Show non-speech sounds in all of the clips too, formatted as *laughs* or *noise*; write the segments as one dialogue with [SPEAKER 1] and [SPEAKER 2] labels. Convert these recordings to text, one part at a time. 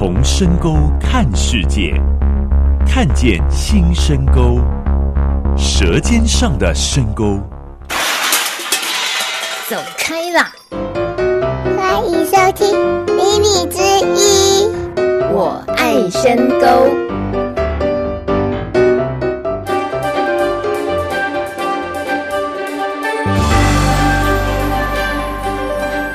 [SPEAKER 1] 从深沟看世界，看见新深沟，舌尖上的深沟。
[SPEAKER 2] 走开啦！
[SPEAKER 3] 欢迎收听《米米之一》，
[SPEAKER 2] 我爱深沟。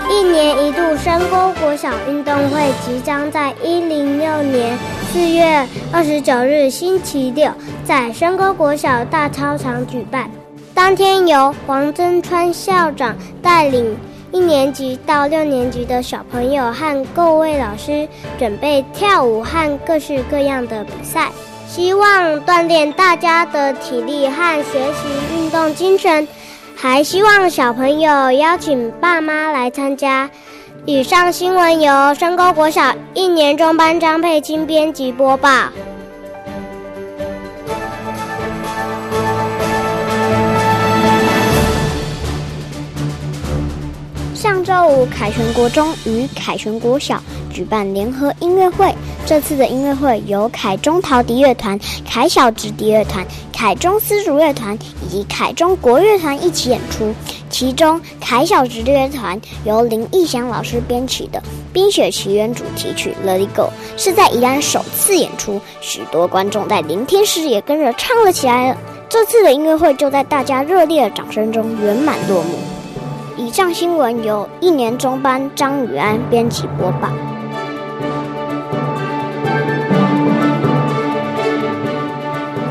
[SPEAKER 3] 一年一度深沟小运动会即将在一零六年四月二十九日星期六在深沟国小大操场举办。当天由黄增川校长带领一年级到六年级的小朋友和各位老师准备跳舞和各式各样的比赛，希望锻炼大家的体力和学习运动精神，还希望小朋友邀请爸妈来参加。以上新闻由深沟国小一年中班张佩青编辑播报。周五，凯旋国中与凯旋国小举办联合音乐会。这次的音乐会由凯中陶笛乐团、凯小直笛乐团、凯中丝竹乐团以及凯中国乐团一起演出。其中，凯小直乐团由林义祥老师编曲的《冰雪奇缘》主题曲《Let It Go》是在宜兰首次演出，许多观众在聆听时也跟着唱了起来。这次的音乐会就在大家热烈的掌声中圆满落幕。以上新闻由一年中班张宇安编辑播报。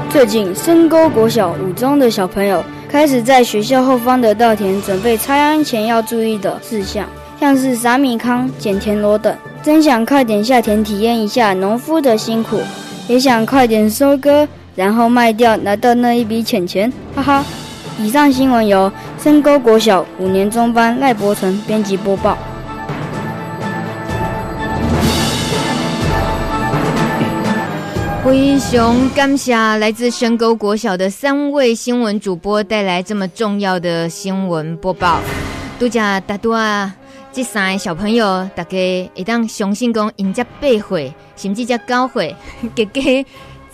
[SPEAKER 4] 最近，深沟国小五中的小朋友开始在学校后方的稻田准备插秧前要注意的事项，像是撒米糠、剪田螺等。真想快点下田体验一下农夫的辛苦，也想快点收割，然后卖掉拿到那一笔钱钱，哈哈。以上新闻由深沟国小五年中班赖柏成编辑播报。
[SPEAKER 2] 非常感谢来自深沟国小的三位新闻主播带来这么重要的新闻播报。多谢大多啊，这三个小朋友大家一旦相信讲，人家八岁甚至才九岁，给给。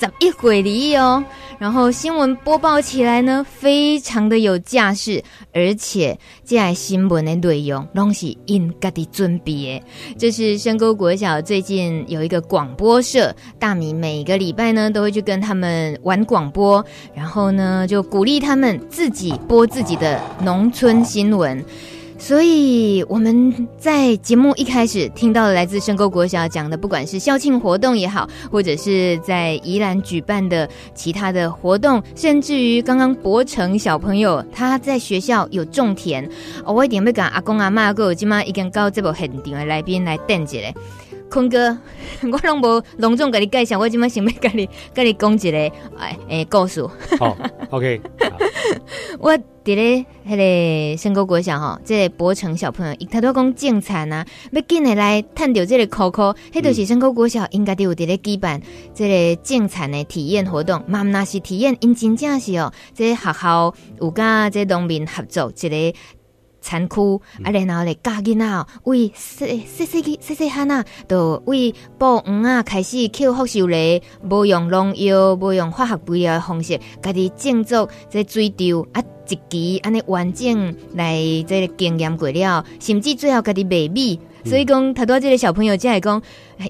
[SPEAKER 2] 十一会里哦，然后新闻播报起来呢，非常的有架势，而且这新闻的内容拢是因家的准备的。这是深沟国小最近有一个广播社，大米每个礼拜呢都会去跟他们玩广播，然后呢就鼓励他们自己播自己的农村新闻。所以我们在节目一开始听到了来自深沟国小讲的，不管是校庆活动也好，或者是在宜兰举办的其他的活动，甚至于刚刚博成小朋友他在学校有种田，哦、我一定要跟阿公阿妈还有今妈已经到这部很定的来宾来等一下。坤哥，*laughs* 我拢无隆重给你介绍，我今麦想要跟你 *laughs* 跟你讲一个哎哎故事。
[SPEAKER 5] 好，OK。*laughs*
[SPEAKER 2] 我伫咧迄个深沟国小吼，这个博成小朋友，伊他都讲种田啊，要紧的来探到这个考考，迄著是深沟国小应该都有伫咧举办即个种田的体验活动。嘛那是体验，因真正是哦，即个学校有甲即农民合作一个。产区啊，然后咧教囡仔，为细细细细细汉啊，都为布鱼啊，开始捡福寿螺，无用农药，无用化学肥料的方式，家己种作这水稻啊，一期安尼完整来这个经验过了，甚至最后家己卖米。所以讲，他多这个小朋友才会讲，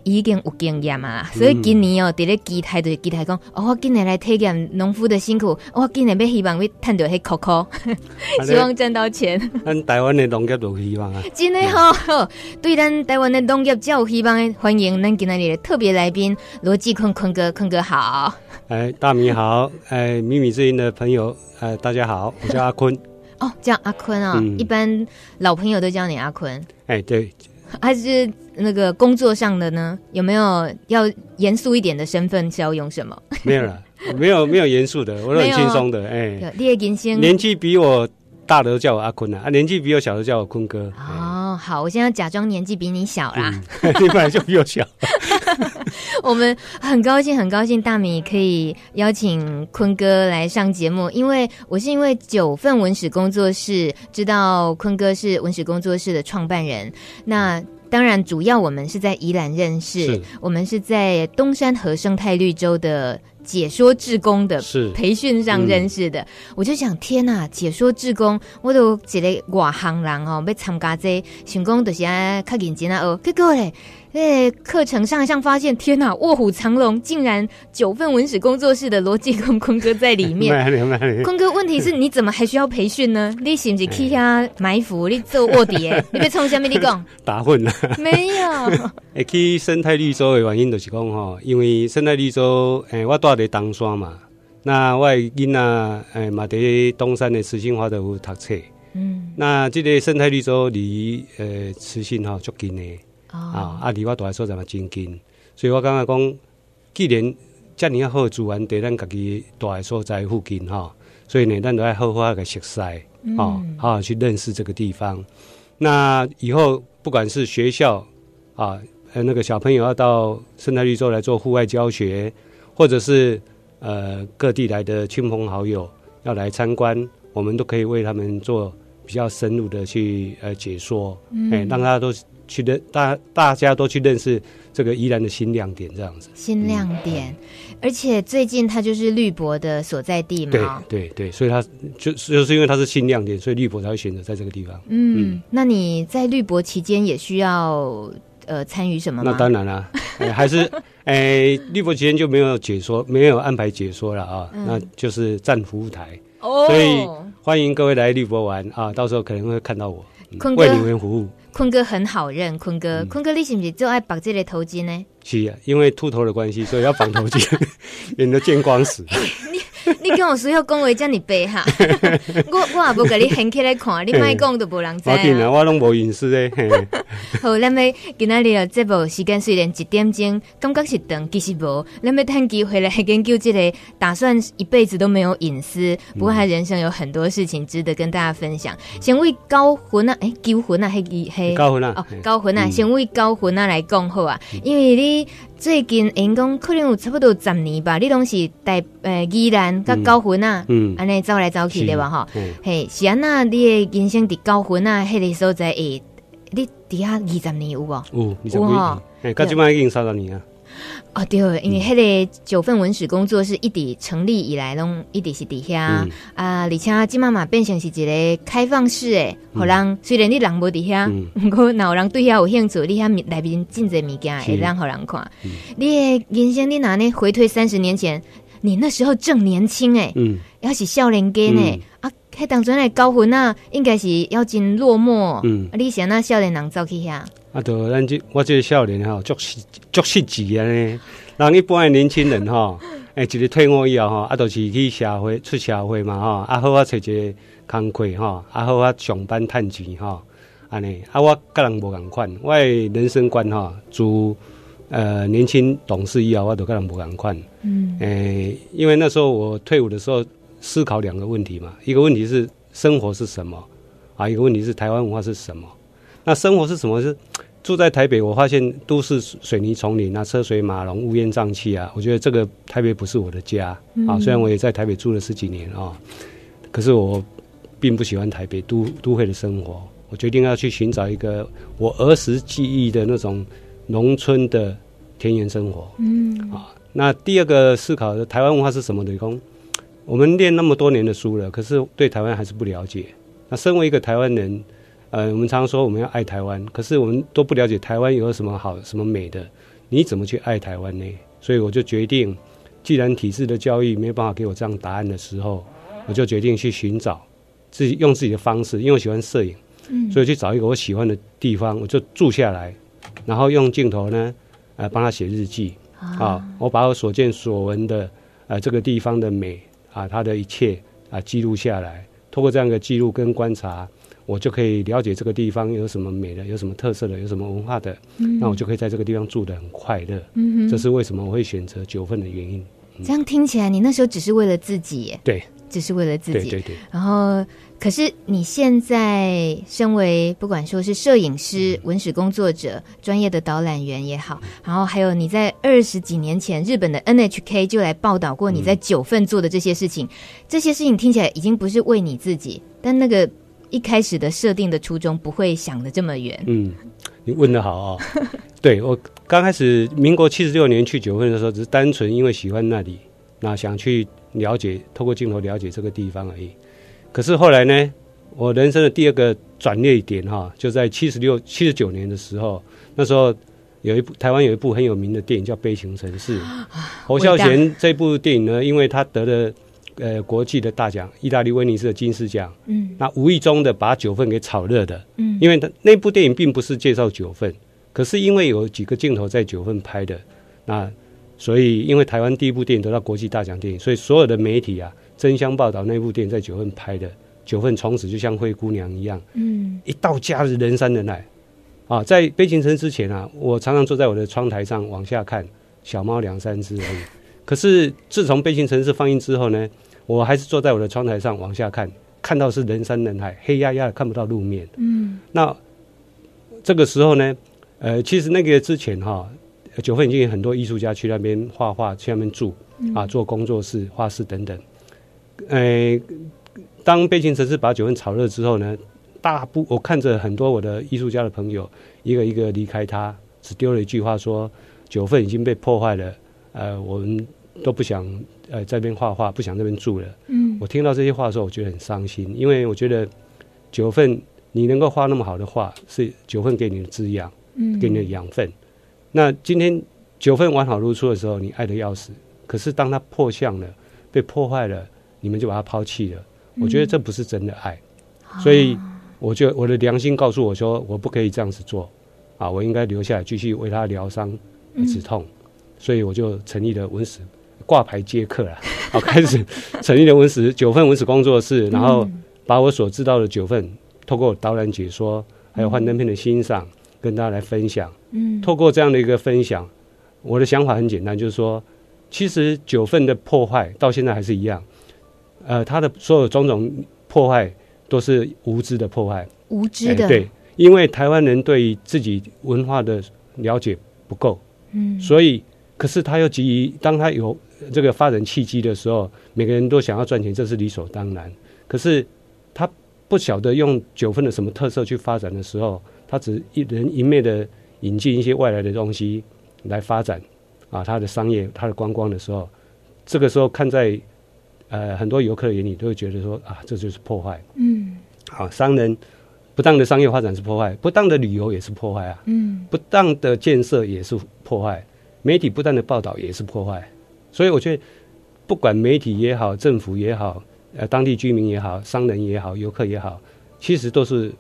[SPEAKER 2] 已经有经验啊。所以今年哦，伫咧期待就是期待讲，哦，我今年来体验农夫的辛苦，我今年要希望要赚到迄扣扣，*laughs* 希望赚到钱。
[SPEAKER 5] 咱台湾的农业都有希望啊！
[SPEAKER 2] 真的好，好，对咱台湾的农业较有希望的，欢迎咱今天的特别来宾罗继坤坤哥，坤哥好。
[SPEAKER 5] 哎，大米好，哎，米米之音的朋友，哎，大家好，我叫阿坤。*laughs*
[SPEAKER 2] 哦，叫阿坤啊、哦嗯，一般老朋友都叫你阿坤。
[SPEAKER 5] 哎，对。*laughs*
[SPEAKER 2] 还是那个工作上的呢？有没有要严肃一点的身份是要用什么？*laughs*
[SPEAKER 5] 没有了，没有没有严肃的，我都很轻松的。哎，
[SPEAKER 2] 你也年轻
[SPEAKER 5] 年纪比我大的都叫我阿坤啊，年纪比我小的叫我坤哥。
[SPEAKER 2] 哦，好，我现在假装年纪比你小啦。
[SPEAKER 5] 嗯、*laughs* 你本来就比我小。*laughs*
[SPEAKER 2] 我们很高兴，很高兴大米可以邀请坤哥来上节目，因为我是因为九份文史工作室知道坤哥是文史工作室的创办人，那当然，主要我们是在宜兰认
[SPEAKER 5] 识，
[SPEAKER 2] 我们是在东山和生态绿洲的解说志工的培训上认识的。我就想，天呐，解说志工，我都一个外行人哦，要参加这想讲就是啊，较认真啊哦，结果嘞。哎，课程上一上发现，天哪，卧虎藏龙，竟然九份文史工作室的罗继坤坤哥在里面。*laughs* 坤哥，问题是你怎么还需要培训呢？你是不是去下埋伏？你做卧底？你别冲下面你讲 *laughs*
[SPEAKER 5] 打混了？
[SPEAKER 2] 没有。*laughs*
[SPEAKER 5] 哎，去生态绿洲的原因就是讲吼，因为生态绿洲，哎，我住在东山嘛，那我囡仔哎，嘛在东山的慈心华德福读册。嗯，那这个生态绿洲离呃慈心哈足近的。啊！啊，离我住的所在嘛真近，所以我感觉讲，既然遮尔啊好的资源在咱家己住的所在附近哈，所以呢，咱都要好好个熟悉，啊、嗯，好好去认识这个地方。那以后不管是学校啊，呃，那个小朋友要到生态绿洲来做户外教学，或者是呃各地来的亲朋好友要来参观，我们都可以为他们做比较深入的去呃解说，哎、嗯欸，让大家都。去认大大家都去认识这个宜兰的新亮点，这样子。
[SPEAKER 2] 新亮点，嗯、而且最近它就是绿博的所在地嘛。
[SPEAKER 5] 对对对，所以它就就是因为它是新亮点，所以绿博才会选择在这个地方。
[SPEAKER 2] 嗯，嗯，那你在绿博期间也需要呃参与什么吗？
[SPEAKER 5] 那当然啦、啊 *laughs* 欸，还是哎绿博期间就没有解说，没有安排解说了啊，嗯、那就是站服务台。哦，所以欢迎各位来绿博玩啊，到时候可能会看到我，嗯、为你们服务。
[SPEAKER 2] 坤哥很好认，坤哥，坤、嗯、哥，你是不是就爱绑这个头巾呢？
[SPEAKER 5] 是啊，因为秃头的关系，所以要绑头巾，*laughs* 免得见光死。
[SPEAKER 2] 你 *laughs* *laughs* 跟我说要讲话叫你背哈，*laughs* 我我也不给你掀起来看，你卖讲都无人知啊。
[SPEAKER 5] 我拢无隐私的。*laughs*
[SPEAKER 2] 好，咱们今仔日这部时间虽然一点钟，感觉是长，其实无。咱们趁机会来研究这个，打算一辈子都没有隐私，不过他人生有很多事情值得跟大家分享。先为高魂啊，哎，高魂啊，黑黑
[SPEAKER 5] 高魂啊，
[SPEAKER 2] 哦，高魂啊，先为高魂啊来讲好啊，因为你。最近因讲可能有差不多十年吧，你拢是带诶宜兰甲高雄啊，嗯，安尼走来走去对吧？吼，嘿，是安那你的人生伫高雄啊，迄个所在诶，你伫遐二十年有无？
[SPEAKER 5] 有，有哈，诶，到即摆已经三十年啊。
[SPEAKER 2] 哦对，因为迄个九份文史工作是一直成立以来，拢一直是底下、嗯、啊，而且今妈妈变成是一个开放式诶，互人、嗯、虽然你人无伫遐，*laughs* 不过若有人对遐有兴趣，你遐内面真侪物件会让互人看。嗯、你诶人生你哪呢？回退三十年前，你那时候正年轻诶，嗯，要是少年家呢？嗯、啊，迄当阵诶高分啊，应该是要真落寞，嗯，啊，你想那少年人走去遐？
[SPEAKER 5] 啊，对，咱这我这个少年吼，足实足实际啊呢。人一般的年轻人哈，哎，一日退伍以后吼，啊，都是去社会出社会嘛哈，啊，好啊，找一个工课哈，啊，好啊，上班趁钱哈，安尼，啊，我个人无共款，我的人生观哈，自呃年轻懂事以后，我都个人无共款。嗯，诶，因为那时候我退伍的时候，思考两个问题嘛，一个问题是生活是什么，啊，一个问题是台湾文化是什么。那生活是什么？是住在台北，我发现都市水泥丛林啊，车水马龙，乌烟瘴气啊。我觉得这个台北不是我的家、嗯、啊。虽然我也在台北住了十几年啊，可是我并不喜欢台北都都会的生活。我决定要去寻找一个我儿时记忆的那种农村的田园生活。嗯啊，那第二个思考的台湾文化是什么？雷公，我们念那么多年的书了，可是对台湾还是不了解。那身为一个台湾人。呃，我们常说我们要爱台湾，可是我们都不了解台湾有什么好、什么美的，你怎么去爱台湾呢？所以我就决定，既然体制的教育没有办法给我这样答案的时候，我就决定去寻找自己用自己的方式，因为我喜欢摄影，嗯，所以去找一个我喜欢的地方，我就住下来，然后用镜头呢，呃，帮他写日记啊，啊，我把我所见所闻的，呃，这个地方的美啊，他的一切啊，记录下来，通过这样的记录跟观察。我就可以了解这个地方有什么美的，有什么特色的，有什么文化的，嗯、那我就可以在这个地方住的很快乐。嗯哼，这是为什么我会选择九份的原因。
[SPEAKER 2] 嗯、这样听起来，你那时候只是为了自己耶？
[SPEAKER 5] 对，
[SPEAKER 2] 只是为了自己。
[SPEAKER 5] 对对对。
[SPEAKER 2] 然后，可是你现在身为不管说是摄影师、嗯、文史工作者、专业的导览员也好，嗯、然后还有你在二十几年前日本的 NHK 就来报道过你在九份做的这些事情，嗯、这些事情听起来已经不是为你自己，但那个。一开始的设定的初衷不会想的这么远。
[SPEAKER 5] 嗯，你问的好哦。*laughs* 对，我刚开始民国七十六年去九份的时候，只是单纯因为喜欢那里，那想去了解，透过镜头了解这个地方而已。可是后来呢，我人生的第二个转捩点哈，就在七十六、七十九年的时候，那时候有一部台湾有一部很有名的电影叫《悲情城市》，侯孝贤这部电影呢，因为他得了呃国际的大奖，意大利威尼斯的金狮奖，嗯，那无意中的把九份给炒热的，嗯，因为他那部电影并不是介绍九份，可是因为有几个镜头在九份拍的，那所以因为台湾第一部电影得到国际大奖电影，所以所有的媒体啊争相报道那部电影在九份拍的。九份从此就像灰姑娘一样，嗯，一到假日人山人海，啊，在悲情城之前啊，我常常坐在我的窗台上往下看，小猫两三只而已。可是自从悲情城市放映之后呢，我还是坐在我的窗台上往下看，看到是人山人海，黑压压的看不到路面。嗯，那这个时候呢，呃，其实那个之前哈，九份已经有很多艺术家去那边画画，去那边住啊，做工作室、画室等等，呃。当悲情城市把九份炒热之后呢，大部我看着很多我的艺术家的朋友一个一个离开他，只丢了一句话说：“九份已经被破坏了，呃，我们都不想呃在这边画画，不想在这边住了。”嗯，我听到这些话的时候，我觉得很伤心，因为我觉得九份你能够画那么好的画，是九份给你的滋养，嗯，给你的养分。那今天九份完好如初的时候，你爱的要死，可是当它破相了，被破坏了，你们就把它抛弃了。我觉得这不是真的爱，嗯、所以我就我的良心告诉我说，我不可以这样子做，啊，我应该留下来继续为他疗伤止痛，嗯、所以我就成立了文史挂牌接客了，*laughs* 好，开始成立了文史九份文史工作室，然后把我所知道的九份，透过导览解说，还有幻灯片的欣赏，跟大家来分享。嗯，透过这样的一个分享，我的想法很简单，就是说，其实九份的破坏到现在还是一样。呃，他的所有种种破坏都是无知的破坏，
[SPEAKER 2] 无知的、欸、
[SPEAKER 5] 对，因为台湾人对自己文化的了解不够，嗯，所以可是他又急于，当他有这个发展契机的时候，每个人都想要赚钱，这是理所当然。可是他不晓得用九份的什么特色去发展的时候，他只一人一昧的引进一些外来的东西来发展啊，他的商业、他的观光的时候，这个时候看在。呃，很多游客眼里都会觉得说啊，这就是破坏。嗯，好，商人不当的商业发展是破坏，不当的旅游也是破坏啊。嗯，不当的建设也是破坏，媒体不当的报道也是破坏。所以我觉得，不管媒体也好，政府也好，呃，当地居民也好，商人也好，游客也好，其实都是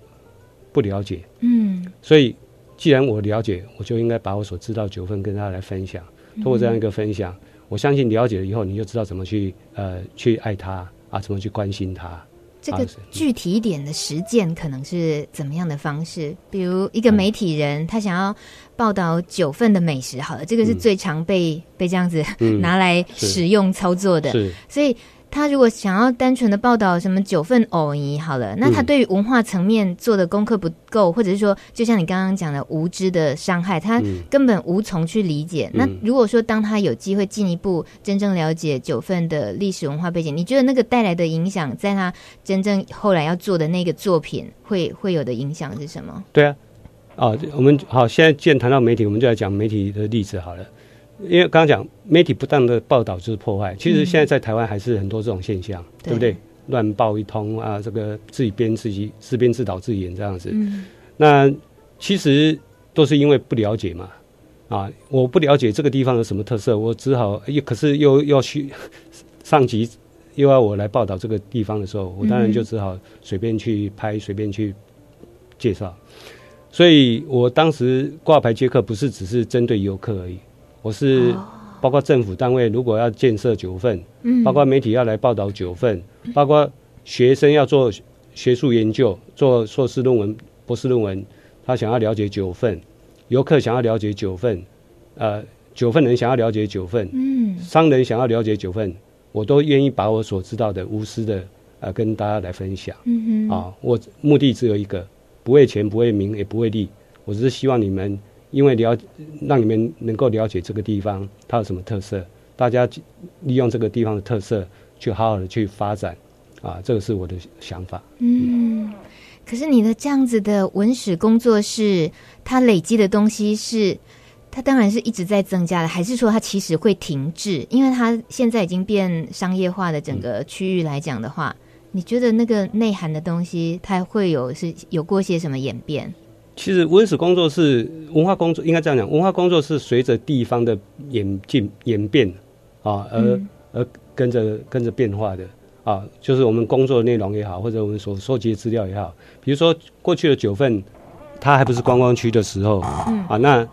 [SPEAKER 5] 不了解。嗯，所以既然我了解，我就应该把我所知道九份跟大家来分享，通过这样一个分享。嗯我相信了解了以后，你就知道怎么去呃去爱他啊，怎么去关心他。
[SPEAKER 2] 这个具体一点的实践可能是怎么样的方式？比如一个媒体人，他想要报道九份的美食，好了，这个是最常被、嗯、被这样子 *laughs* 拿来使用操作的，
[SPEAKER 5] 是
[SPEAKER 2] 所以。他如果想要单纯的报道什么九份藕泥好了，那他对于文化层面做的功课不够，或者是说，就像你刚刚讲的无知的伤害，他根本无从去理解。那如果说当他有机会进一步真正了解九份的历史文化背景，你觉得那个带来的影响，在他真正后来要做的那个作品会会有的影响是什么？
[SPEAKER 5] 对啊，啊，我们好，现在既然谈到媒体，我们就来讲媒体的例子好了。因为刚刚讲媒体不当的报道就是破坏，其实现在在台湾还是很多这种现象，嗯、对不对？乱报一通啊，这个自己编自己自编自导自演这样子。嗯、那其实都是因为不了解嘛，啊，我不了解这个地方有什么特色，我只好又可是又要去上级又要我来报道这个地方的时候，我当然就只好随便去拍，随便去介绍。所以我当时挂牌接客不是只是针对游客而已。我是包括政府单位，如果要建设九份，嗯，包括媒体要来报道九份，包括学生要做学术研究，做硕士论文、博士论文，他想要了解九份，游客想要了解九份，呃，九份人想要了解九份，嗯，商人想要了解九份，我都愿意把我所知道的无私的呃跟大家来分享，嗯哼，啊，我目的只有一个，不为钱，不为名，也不为利，我只是希望你们。因为了，让你们能够了解这个地方它有什么特色，大家利用这个地方的特色去好好的去发展，啊，这个是我的想法。嗯。
[SPEAKER 2] 可是你的这样子的文史工作室，它累积的东西是，它当然是一直在增加的，还是说它其实会停滞？因为它现在已经变商业化的整个区域来讲的话，你觉得那个内涵的东西，它会有是有过些什么演变？
[SPEAKER 5] 其实文史工作是文化工作应该这样讲，文化工作是随着地方的演进演变啊，而、嗯、而跟着跟着变化的啊，就是我们工作的内容也好，或者我们所收集的资料也好，比如说过去的九份，它还不是观光区的时候，嗯、啊，那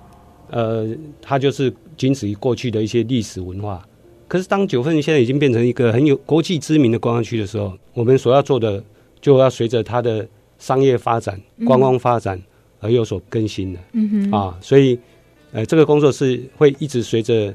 [SPEAKER 5] 呃，它就是仅止于过去的一些历史文化。可是当九份现在已经变成一个很有国际知名的观光区的时候，我们所要做的就要随着它的商业发展、观光发展。嗯而有所更新的，嗯哼啊，所以，呃，这个工作是会一直随着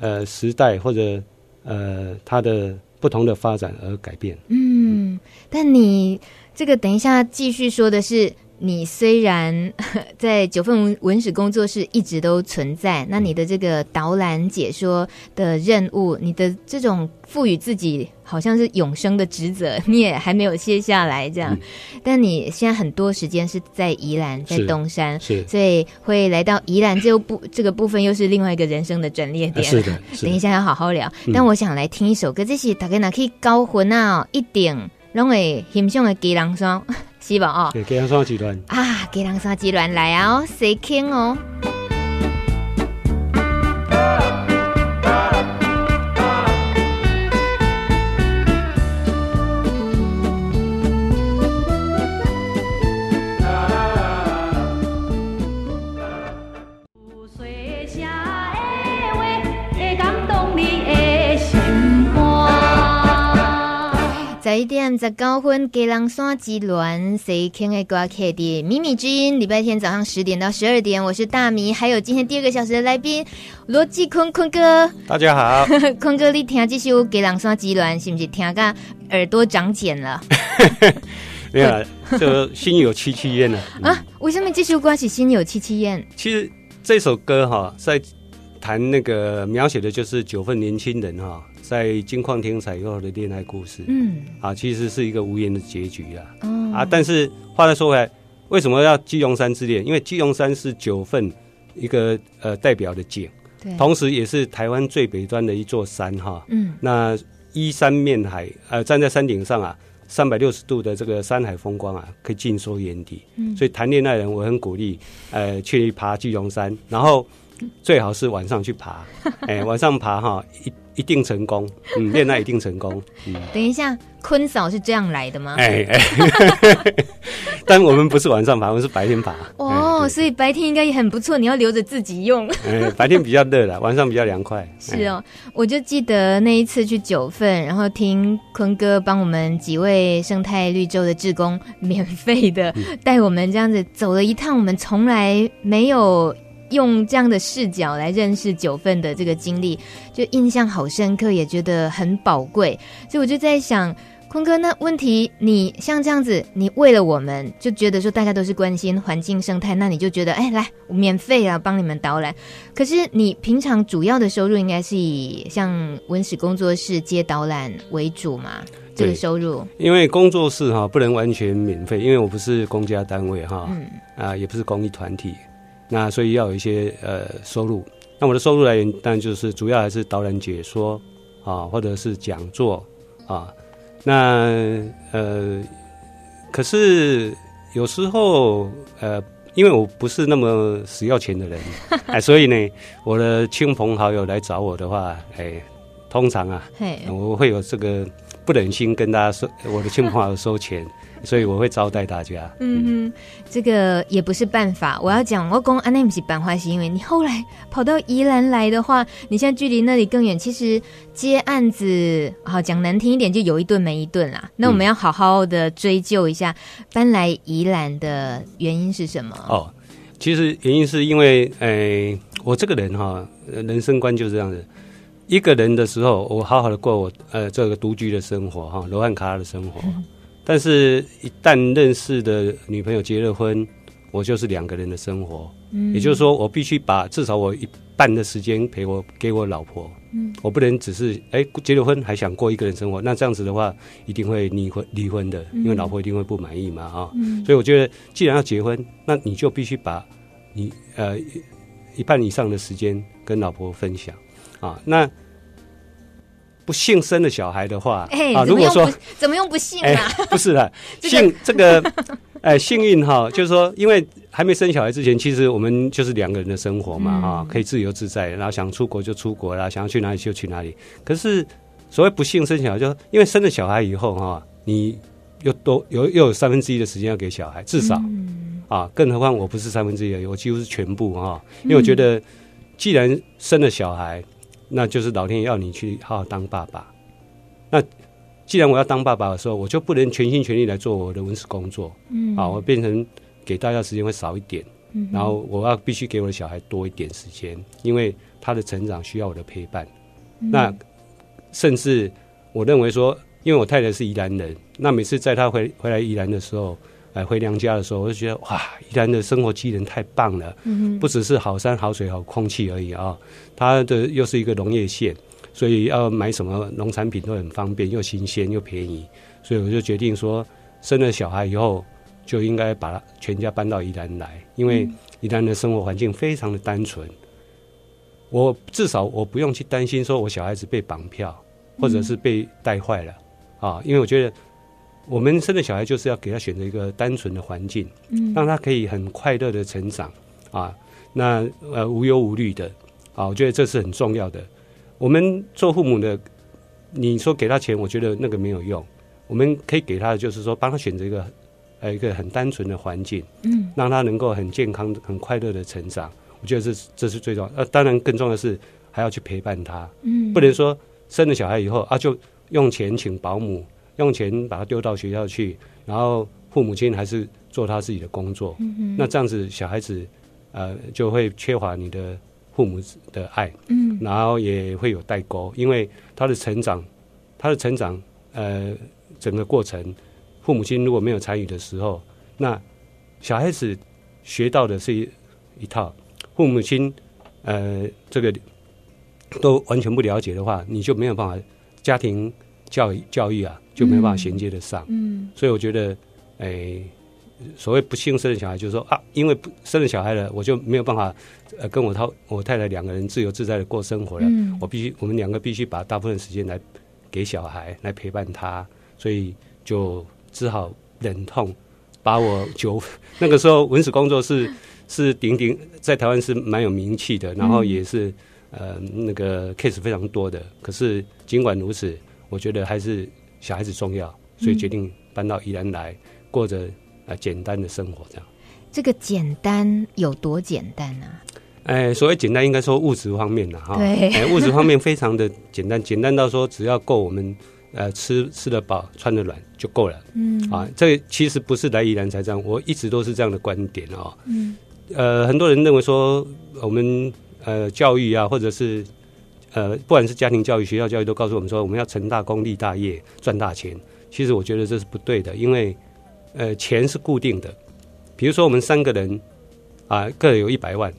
[SPEAKER 5] 呃时代或者呃它的不同的发展而改变。
[SPEAKER 2] 嗯，但你这个等一下继续说的是。你虽然 *laughs* 在九份文史工作室一直都存在，那你的这个导览解说的任务，你的这种赋予自己好像是永生的职责，你也还没有卸下来这样。嗯、但你现在很多时间是在宜兰，在东山，是，所以会来到宜兰这部这个部分，又是另外一个人生的转捩点。
[SPEAKER 5] 是的，是的，
[SPEAKER 2] 等一下要好好聊。嗯、但我想来听一首歌，这是大概哪可以高魂啊，一点拢会欣赏的基隆山。是吧？哦，
[SPEAKER 5] 给人刷几轮
[SPEAKER 2] 啊！给人刷几轮来啊！哦，谁听哦？一点十九分，给人刷机乱，谁听的歌曲的秘密之音，礼拜天早上十点到十二点，我是大米，还有今天第二个小时的来宾罗继坤坤哥。
[SPEAKER 5] 大家好，*laughs*
[SPEAKER 2] 坤哥，你听这首给人刷机乱，是不是听个耳朵长茧了？*laughs*
[SPEAKER 5] 没有、啊，就心有戚戚焉了。*laughs*
[SPEAKER 2] 啊？为什么这首歌是心有戚戚焉？
[SPEAKER 5] 其实这首歌哈，在谈那个描写的就是九份年轻人哈。在金矿天采购的恋爱故事，嗯，啊，其实是一个无言的结局啊，嗯、啊，但是话再说回来，为什么要基隆山之恋？因为基隆山是九份一个呃代表的景，对，同时也是台湾最北端的一座山哈，嗯，那依山面海，呃，站在山顶上啊，三百六十度的这个山海风光啊，可以尽收眼底，嗯，所以谈恋爱人我很鼓励，呃，去爬基隆山，然后最好是晚上去爬，*laughs* 哎、欸，晚上爬哈一。一定成功，嗯，恋爱一定成功。嗯，
[SPEAKER 2] 等一下，坤嫂是这样来的吗？
[SPEAKER 5] 哎哎，*laughs* 但我们不是晚上爬，我们是白天爬。
[SPEAKER 2] 哦，欸、所以白天应该也很不错，你要留着自己用。
[SPEAKER 5] 哎，白天比较热了，晚上比较凉快。
[SPEAKER 2] 是哦，我就记得那一次去九份，然后听坤哥帮我们几位生态绿洲的志工免费的带我们这样子走了一趟，我们从来没有。用这样的视角来认识九份的这个经历，就印象好深刻，也觉得很宝贵。所以我就在想，坤哥，那问题你像这样子，你为了我们就觉得说大家都是关心环境生态，那你就觉得哎，来我免费啊，帮你们导览。可是你平常主要的收入应该是以像文史工作室接导览为主嘛？这个收入，
[SPEAKER 5] 因为工作室哈不能完全免费，因为我不是公家单位哈，嗯、啊也不是公益团体。那所以要有一些呃收入，那我的收入来源当然就是主要还是导览解说啊，或者是讲座啊。那呃，可是有时候呃，因为我不是那么死要钱的人，*laughs* 哎，所以呢，我的亲朋好友来找我的话，哎，通常啊，我会有这个不忍心跟大家收我的亲朋好友收钱。所以我会招待大家。
[SPEAKER 2] 嗯哼，这个也不是办法。我要讲，我讲安内不是办法，是因为你后来跑到宜兰来的话，你现在距离那里更远。其实接案子，好讲难听一点，就有一顿没一顿啦。那我们要好好的追究一下，嗯、搬来宜兰的原因是什么？
[SPEAKER 5] 哦，其实原因是因为，哎、呃，我这个人哈，人生观就是这样子。一个人的时候，我好好的过我呃这个独居的生活哈，罗汉卡的生活。嗯但是，一旦认识的女朋友结了婚，我就是两个人的生活嗯，也就是说，我必须把至少我一半的时间陪我给我老婆。嗯，我不能只是哎结了婚还想过一个人生活，那这样子的话一定会离婚离婚的，因为老婆一定会不满意嘛啊。嗯，所以我觉得既然要结婚，那你就必须把你呃一半以上的时间跟老婆分享啊。那不幸生了小孩的
[SPEAKER 2] 话，啊，如果说怎么用不幸啊？
[SPEAKER 5] 欸、不是的，*laughs* 幸这个，哎、欸，幸运哈，就是说，因为还没生小孩之前，其实我们就是两个人的生活嘛，哈、嗯，可以自由自在，然后想出国就出国啦，想要去哪里就去哪里。可是所谓不幸生小孩，就是因为生了小孩以后哈，你又多有又有三分之一的时间要给小孩，至少、嗯、啊，更何况我不是三分之一而已，我几乎是全部哈，因为我觉得既然生了小孩。那就是老天爷要你去好好当爸爸。那既然我要当爸爸的时候，我就不能全心全力来做我的文史工作。嗯，啊，我变成给大家时间会少一点。嗯，然后我要必须给我的小孩多一点时间，因为他的成长需要我的陪伴。嗯，那甚至我认为说，因为我太太是宜兰人，那每次在她回回来宜兰的时候。来回娘家的时候，我就觉得哇，宜兰的生活机能太棒了。嗯，不只是好山好水好空气而已啊，它的又是一个农业县，所以要买什么农产品都很方便，又新鲜又便宜。所以我就决定说，生了小孩以后就应该把全家搬到宜兰来，因为宜兰的生活环境非常的单纯。我至少我不用去担心说我小孩子被绑票，或者是被带坏了啊，因为我觉得。我们生的小孩就是要给他选择一个单纯的环境，嗯，让他可以很快乐的成长啊，那呃无忧无虑的啊，我觉得这是很重要的。我们做父母的，你说给他钱，我觉得那个没有用。我们可以给他的就是说，帮他选择一个呃一个很单纯的环境，嗯，让他能够很健康、很快乐的成长。我觉得这这是最重要。呃，当然更重要的是还要去陪伴他，嗯，不能说生了小孩以后啊就用钱请保姆。用钱把他丢到学校去，然后父母亲还是做他自己的工作，嗯、那这样子小孩子呃就会缺乏你的父母的爱，嗯，然后也会有代沟，因为他的成长，他的成长呃整个过程，父母亲如果没有参与的时候，那小孩子学到的是一一套，父母亲呃这个都完全不了解的话，你就没有办法家庭教育教育啊。就没办法衔接得上，嗯，所以我觉得，诶、欸，所谓不幸生的小孩，就是说啊，因为不生了小孩了，我就没有办法，呃，跟我太我太太两个人自由自在的过生活了。嗯，我必须，我们两个必须把大部分时间来给小孩，来陪伴他，所以就只好忍痛把我就 *laughs* 那个时候文史工作室 *laughs* 是鼎鼎在台湾是蛮有名气的，然后也是、嗯、呃那个 case 非常多的。可是尽管如此，我觉得还是。小孩子重要，所以决定搬到宜兰来，过着呃简单的生活。这样，
[SPEAKER 2] 这个简单有多简单呢、啊？
[SPEAKER 5] 哎、欸，所谓简单，应该说物质方面的哈。对，物质方面非常的简单，*laughs* 简单到说只要够我们呃吃吃得饱、穿得暖就够了。嗯啊，这其实不是来宜兰才这样，我一直都是这样的观点啊。嗯，呃，很多人认为说我们呃教育啊，或者是。呃，不管是家庭教育、学校教育，都告诉我们说，我们要成大功、立大业、赚大钱。其实我觉得这是不对的，因为呃，钱是固定的。比如说，我们三个人啊，各有一百万，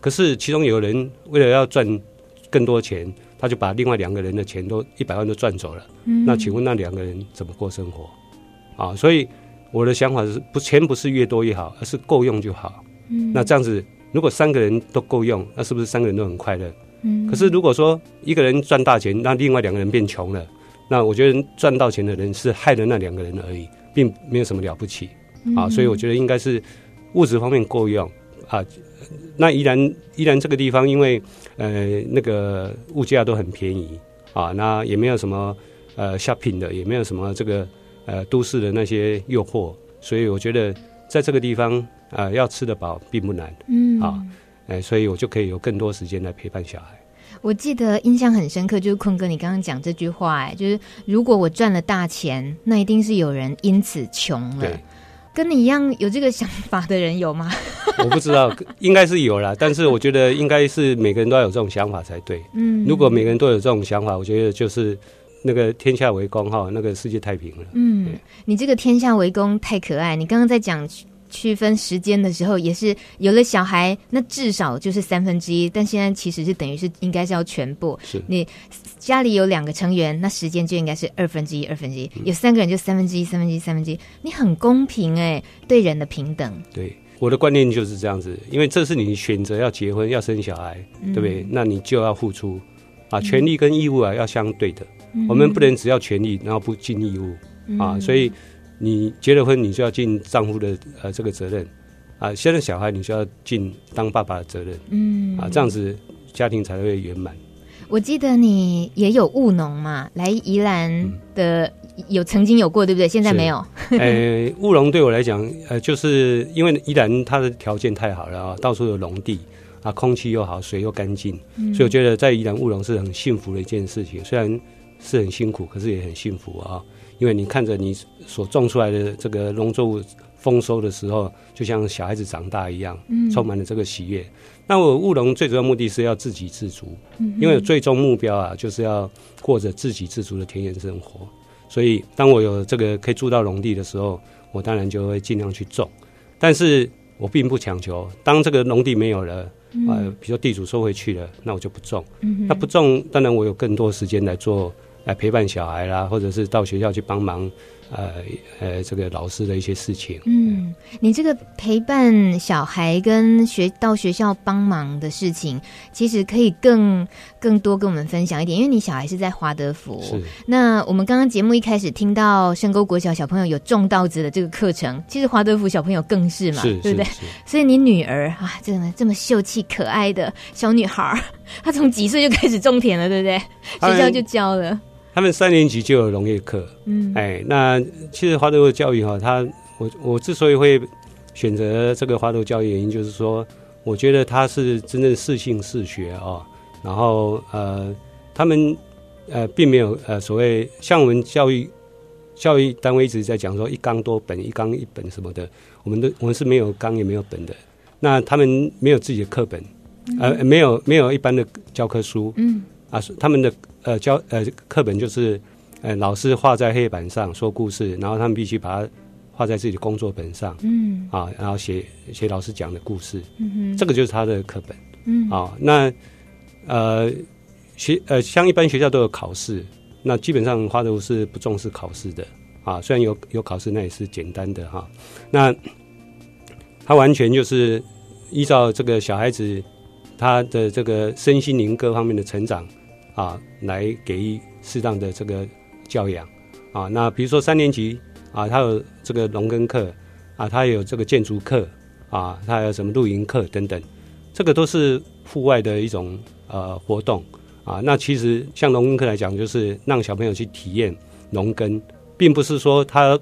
[SPEAKER 5] 可是其中有人为了要赚更多钱，他就把另外两个人的钱都一百万都赚走了。嗯。那请问那两个人怎么过生活？啊，所以我的想法是，不，钱不是越多越好，而是够用就好。嗯。那这样子，如果三个人都够用，那是不是三个人都很快乐？嗯，可是如果说一个人赚大钱，那另外两个人变穷了，那我觉得赚到钱的人是害了那两个人而已，并没有什么了不起啊。所以我觉得应该是物质方面够用啊。那宜兰宜兰这个地方，因为呃那个物价都很便宜啊，那也没有什么呃 shopping 的，也没有什么这个呃都市的那些诱惑，所以我觉得在这个地方啊、呃、要吃得饱并不难，嗯啊。哎，所以我就可以有更多时间来陪伴小孩。
[SPEAKER 2] 我记得印象很深刻，就是坤哥你刚刚讲这句话，哎，就是如果我赚了大钱，那一定是有人因此穷了。对，跟你一样有这个想法的人有吗？*laughs*
[SPEAKER 5] 我不知道，应该是有啦。但是我觉得应该是每个人都要有这种想法才对。嗯，如果每个人都有这种想法，我觉得就是那个天下为公哈，那个世界太平了。嗯，
[SPEAKER 2] 你这个天下为公太可爱。你刚刚在讲。区分时间的时候，也是有了小孩，那至少就是三分之一，但现在其实是等于是应该是要全部。
[SPEAKER 5] 是
[SPEAKER 2] 你家里有两个成员，那时间就应该是二分之一，二分之一；有三个人就三分之一，三分之一，三分之一。你很公平哎，对人的平等。
[SPEAKER 5] 对，我的观念就是这样子，因为这是你选择要结婚要生小孩，对不对？那你就要付出啊，权利跟义务啊要相对的。我们不能只要权利，然后不尽义务、嗯、啊！所以你结了婚，你就要尽丈夫的呃这个责任啊。现在小孩，你就要尽当爸爸的责任，嗯啊，这样子家庭才会圆满。
[SPEAKER 2] 我记得你也有务农嘛，来宜兰的有曾经有过，对不对？现在没有。
[SPEAKER 5] 呃，务农对我来讲，呃，就是因为宜兰它的条件太好了啊，到处有农地啊，空气又好，水又干净，嗯、所以我觉得在宜兰务农是很幸福的一件事情。虽然是很辛苦，可是也很幸福啊！因为你看着你所种出来的这个农作物丰收的时候，就像小孩子长大一样，嗯，充满了这个喜悦。那我务农最主要目的是要自给自足，嗯，因为最终目标啊，就是要过着自给自足的田园生活。所以，当我有这个可以住到农地的时候，我当然就会尽量去种。但是我并不强求，当这个农地没有了。呃，比如说地主收回去了，那我就不种。嗯，那不种，当然我有更多时间来做，来陪伴小孩啦，或者是到学校去帮忙。呃呃，这个老师的一些事情。嗯，
[SPEAKER 2] 你这个陪伴小孩跟学到学校帮忙的事情，其实可以更更多跟我们分享一点，因为你小孩是在华德福。
[SPEAKER 5] 是。
[SPEAKER 2] 那我们刚刚节目一开始听到深沟国小小朋友有种稻子的这个课程，其实华德福小朋友更是嘛，
[SPEAKER 5] 是
[SPEAKER 2] 对不对？所以你女儿啊，这么这么秀气可爱的小女孩，她从几岁就开始种田了，对不对？学校就教了。
[SPEAKER 5] 他们三年级就有农业课，嗯，哎，那其实华德福教育哈，他我我之所以会选择这个华德福教育，原因就是说，我觉得他是真正适性适学啊，然后呃，他们呃并没有呃所谓像我们教育教育单位一直在讲说一纲多本一纲一本什么的，我们的我们是没有纲也没有本的，那他们没有自己的课本，呃，没有没有一般的教科书，嗯。啊，他们的呃教呃课本就是，呃老师画在黑板上说故事，然后他们必须把它画在自己的工作本上，嗯，啊，然后写写老师讲的故事，嗯哼，这个就是他的课本，嗯，啊，那呃学呃像一般学校都有考试，那基本上华德福是不重视考试的，啊，虽然有有考试，那也是简单的哈，啊，那他完全就是依照这个小孩子他的这个身心灵各方面的成长。啊，来给予适当的这个教养啊。那比如说三年级啊，他有这个农耕课啊，他有这个建筑课啊，他还有什么露营课等等，这个都是户外的一种呃活动啊。那其实像农耕课来讲，就是让小朋友去体验农耕，并不是说他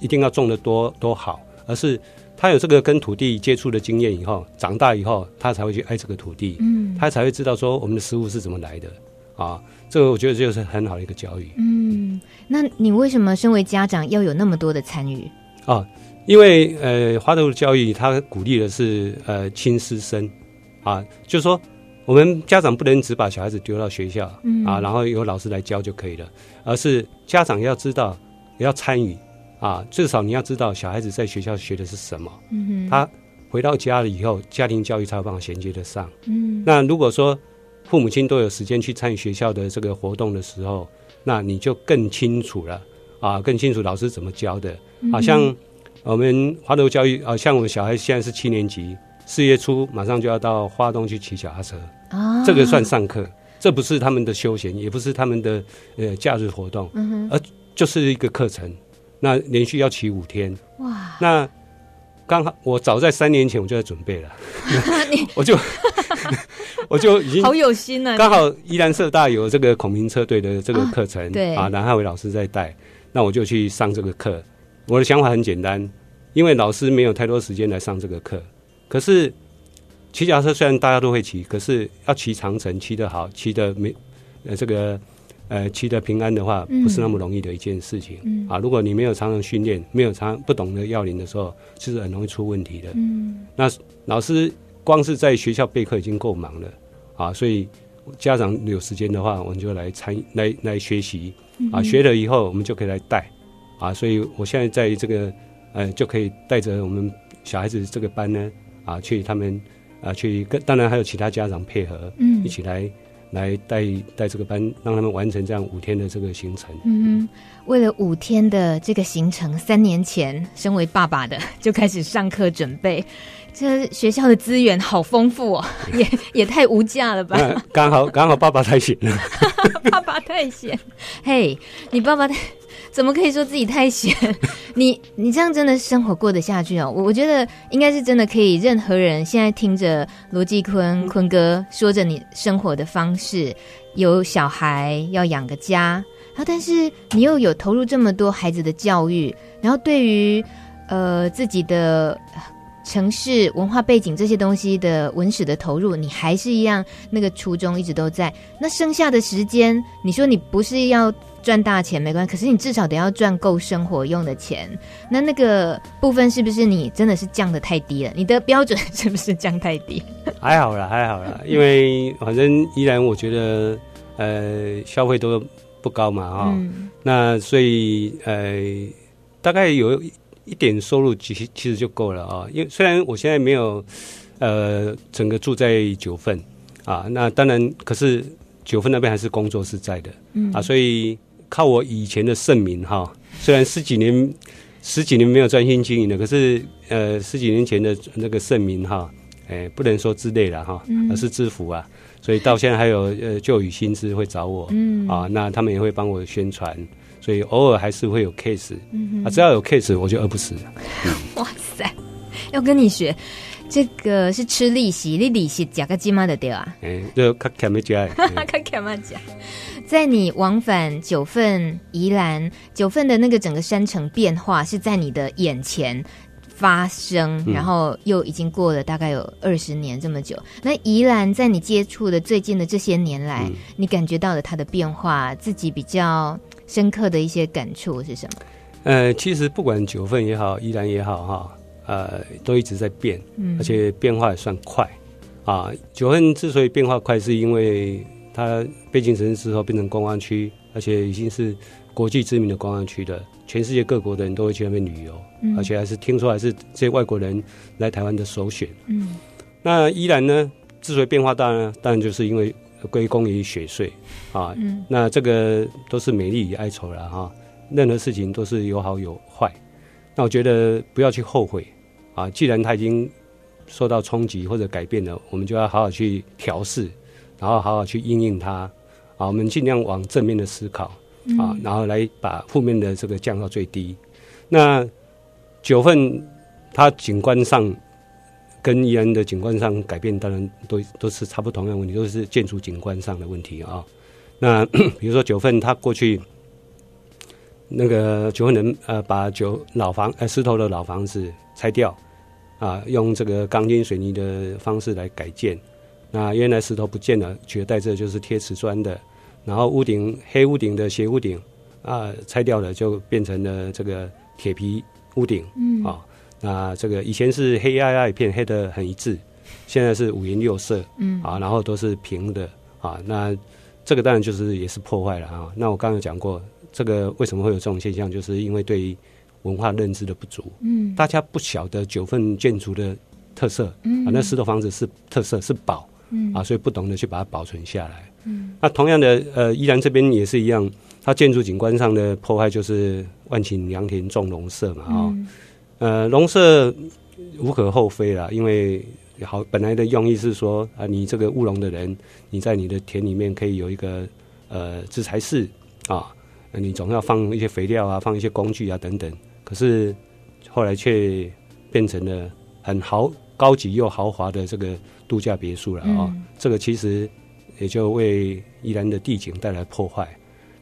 [SPEAKER 5] 一定要种的多多好，而是他有这个跟土地接触的经验以后，长大以后他才会去爱这个土地，嗯，他才会知道说我们的食物是怎么来的。啊，这个我觉得就是很好的一个教育。嗯，
[SPEAKER 2] 那你为什么身为家长要有那么多的参与？
[SPEAKER 5] 啊，因为呃，华德福教育它鼓励的是呃亲师生啊，就是说我们家长不能只把小孩子丢到学校，嗯啊，然后由老师来教就可以了，而是家长要知道也要参与啊，至少你要知道小孩子在学校学的是什么，嗯哼，他回到家了以后，家庭教育才有办法衔接得上。嗯，那如果说。父母亲都有时间去参与学校的这个活动的时候，那你就更清楚了啊，更清楚老师怎么教的。好、啊、像我们华德教育啊，像我们小孩现在是七年级，四月初马上就要到花东去骑脚踏车啊，这个算上课，这不是他们的休闲，也不是他们的呃假日活动，嗯、而就是一个课程。那连续要骑五天，哇！那刚好我早在三年前我就在准备了，*laughs* *laughs* 我就。*laughs* 我就已经
[SPEAKER 2] 好有心啊！
[SPEAKER 5] 刚好宜兰社大有这个孔明车队的这个课程，对啊，蓝汉伟老师在带，那我就去上这个课。我的想法很简单，因为老师没有太多时间来上这个课。可是骑脚踏车虽然大家都会骑，可是要骑长城、骑得好、骑得没呃这个呃取得平安的话，不是那么容易的一件事情。嗯、啊，如果你没有常常训练，没有常不懂得要领的时候，其实很容易出问题的。嗯，那老师。光是在学校备课已经够忙了啊，所以家长有时间的话，我们就来参来来学习啊，学了以后我们就可以来带啊，所以我现在在这个呃就可以带着我们小孩子这个班呢，啊，去他们啊去跟，当然还有其他家长配合，
[SPEAKER 2] 嗯，
[SPEAKER 5] 一起来来带带这个班，让他们完成这样五天的这个行程。
[SPEAKER 2] 嗯，为了五天的这个行程，三年前身为爸爸的就开始上课准备。这学校的资源好丰富哦，*laughs* 也也太无价了吧？
[SPEAKER 5] 刚 *laughs* 好刚好，爸爸太闲了，*laughs*
[SPEAKER 2] 爸爸太闲。嘿，你爸爸太怎么可以说自己太闲？*laughs* 你你这样真的生活过得下去哦？我我觉得应该是真的可以。任何人现在听着罗继坤坤哥说着你生活的方式，有小孩要养个家，然后但是你又有投入这么多孩子的教育，然后对于呃自己的。城市文化背景这些东西的文史的投入，你还是一样那个初衷一直都在。那剩下的时间，你说你不是要赚大钱没关系，可是你至少得要赚够生活用的钱。那那个部分是不是你真的是降的太低了？你的标准是不是降太低？
[SPEAKER 5] 还好啦，还好啦，因为反正依然我觉得呃消费都不高嘛哈、哦嗯，那所以呃大概有。一点收入其实其实就够了啊，因为虽然我现在没有，呃，整个住在九份啊，那当然，可是九份那边还是工作是在的，嗯。啊，所以靠我以前的盛名哈，虽然十几年十几年没有专心经营了，可是呃十几年前的那个盛名哈，哎，不能说之类了哈，而是知福啊，所以到现在还有呃旧雨新知会找我，嗯。啊，那他们也会帮我宣传。所以偶尔还是会有 case，嗯、啊，只要有 case 我就饿不死。*laughs*
[SPEAKER 2] 哇塞，要跟你学，这个是吃利息，你利息加个鸡妈的对啊？*laughs*
[SPEAKER 5] 哎、欸，就卡卡没加，
[SPEAKER 2] 卡卡没加。在你往返九份、宜兰、九份的那个整个山城变化是在你的眼前发生，然后又已经过了大概有二十年这么久。那宜兰在你接触的最近的这些年来，嗯、你感觉到了它的变化，自己比较。深刻的一些感触是什么？
[SPEAKER 5] 呃，其实不管九份也好，宜兰也好，哈，呃，都一直在变，嗯，而且变化也算快啊。九份之所以变化快，是因为它边境城市之后变成观光区，而且已经是国际知名的观光区的，全世界各国的人都会去那边旅游，嗯，而且还是听说还是这些外国人来台湾的首选。嗯，那宜兰呢，之所以变化大呢，当然就是因为。归功于雪隧啊，嗯，那这个都是美丽与哀愁了哈。任何事情都是有好有坏，那我觉得不要去后悔啊。既然它已经受到冲击或者改变了，我们就要好好去调试，然后好好去应应它啊。我们尽量往正面的思考啊，然后来把负面的这个降到最低。那九份它景观上。跟宜兰的景观上改变，当然都都是差不多同样的问题，都是建筑景观上的问题啊。那 *clears throat* 比如说九份，他过去那个九份人呃，把九老房呃石头的老房子拆掉啊，用这个钢筋水泥的方式来改建。那原来石头不见了，取而代之就是贴瓷砖的，然后屋顶黑屋顶的斜屋顶啊，拆掉了就变成了这个铁皮屋顶，嗯啊。那这个以前是黑压压一片，黑的很一致，现在是五颜六色，嗯啊，然后都是平的啊。那这个当然就是也是破坏了啊。那我刚刚讲过，这个为什么会有这种现象，就是因为对于文化认知的不足，嗯，大家不晓得九份建筑的特色，嗯啊，那石头房子是特色是宝，嗯啊，所以不懂得去把它保存下来，嗯。那同样的，呃，依然这边也是一样，它建筑景观上的破坏就是万顷良田种农舍嘛，啊、哦。嗯呃，农舍无可厚非啦，因为好本来的用意是说啊，你这个务农的人，你在你的田里面可以有一个呃制材室啊，你总要放一些肥料啊，放一些工具啊等等。可是后来却变成了很豪高级又豪华的这个度假别墅了啊、哦嗯，这个其实也就为宜兰的地景带来破坏。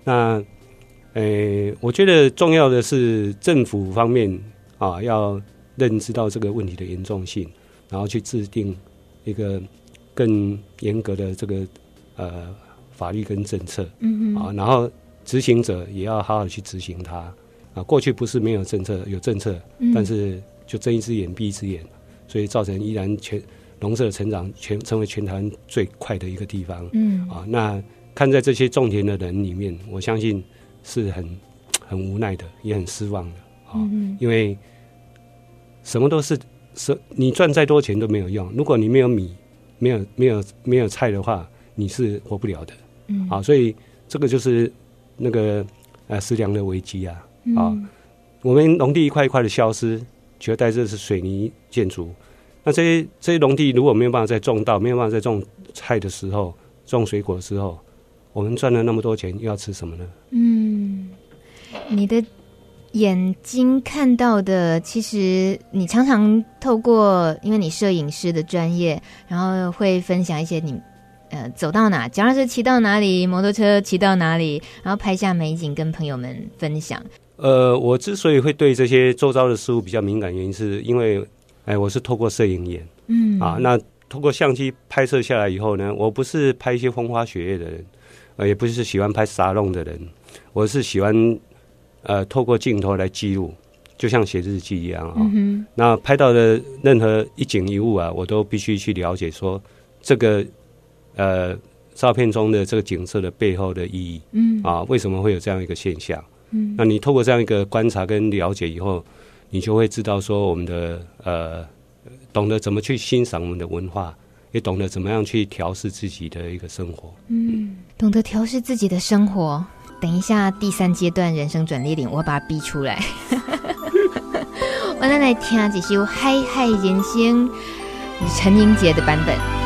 [SPEAKER 5] 那呃，我觉得重要的是政府方面。啊，要认知到这个问题的严重性，然后去制定一个更严格的这个呃法律跟政策。嗯嗯。啊，然后执行者也要好好去执行它。啊，过去不是没有政策，有政策，嗯、但是就睁一只眼闭一只眼，所以造成依然全农舍的成长全成为全台湾最快的一个地方。嗯。啊，那看在这些种田的人里面，我相信是很很无奈的，也很失望的。啊，因为什么都是是你赚再多钱都没有用，如果你没有米，没有没有没有菜的话，你是活不了的。嗯，啊，所以这个就是那个呃食粮的危机啊。啊，嗯、我们农地一块一块的消失，取而代之是水泥建筑。那这些这些农地如果没有办法再种稻，没有办法再种菜的时候，种水果的时候，我们赚了那么多钱，又要吃什么呢？
[SPEAKER 2] 嗯，你的眼睛看到的，其实你常常透过，因为你摄影师的专业，然后会分享一些你呃走到哪，假如是骑到哪里，摩托车骑到哪里，然后拍下美景跟朋友们分享。
[SPEAKER 5] 呃，我之所以会对这些周遭的事物比较敏感，原因是因为，哎，我是透过摄影眼，嗯啊，那透过相机拍摄下来以后呢，我不是拍一些风花雪月的人，呃，也不是喜欢拍沙龙的人，我是喜欢。呃，透过镜头来记录，就像写日记一样啊、哦。嗯、那拍到的任何一景一物啊，我都必须去了解说这个呃照片中的这个景色的背后的意义。嗯啊，为什么会有这样一个现象？嗯，那你透过这样一个观察跟了解以后，你就会知道说我们的呃懂得怎么去欣赏我们的文化，也懂得怎么样去调试自己的一个生活。
[SPEAKER 2] 嗯，懂得调试自己的生活。等一下，第三阶段人生转捩点，我要把它逼出来。*laughs* 我来来听几首《嗨嗨人生》，陈英杰的版本。